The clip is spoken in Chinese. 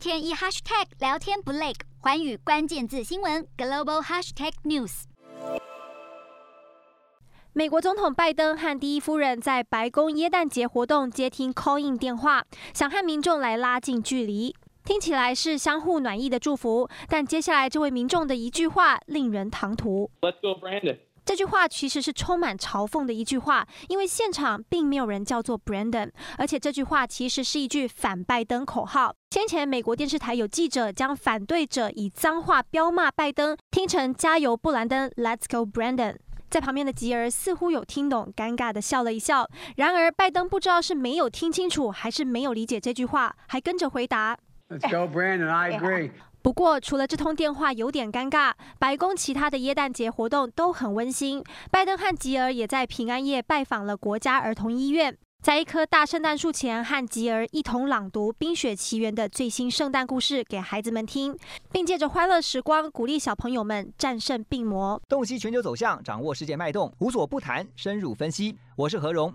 天一 hashtag 聊天不累，环宇关键字新闻 global hashtag news。美国总统拜登和第一夫人在白宫耶诞节活动接听 call in 电话，想和民众来拉近距离。听起来是相互暖意的祝福，但接下来这位民众的一句话令人唐突。Let's go, Brandon. 这句话其实是充满嘲讽的一句话，因为现场并没有人叫做 Brandon，而且这句话其实是一句反拜登口号。先前美国电视台有记者将反对者以脏话飙骂拜登，听成加油布兰登，Let's go, Brandon。在旁边的吉尔似乎有听懂，尴尬地笑了一笑。然而，拜登不知道是没有听清楚，还是没有理解这句话，还跟着回答：“Let's go, Brandon. I agree.” 不过，除了这通电话有点尴尬，白宫其他的耶诞节活动都很温馨。拜登和吉尔也在平安夜拜访了国家儿童医院。在一棵大圣诞树前，和吉尔一同朗读《冰雪奇缘》的最新圣诞故事给孩子们听，并借着欢乐时光鼓励小朋友们战胜病魔。洞悉全球走向，掌握世界脉动，无所不谈，深入分析。我是何荣，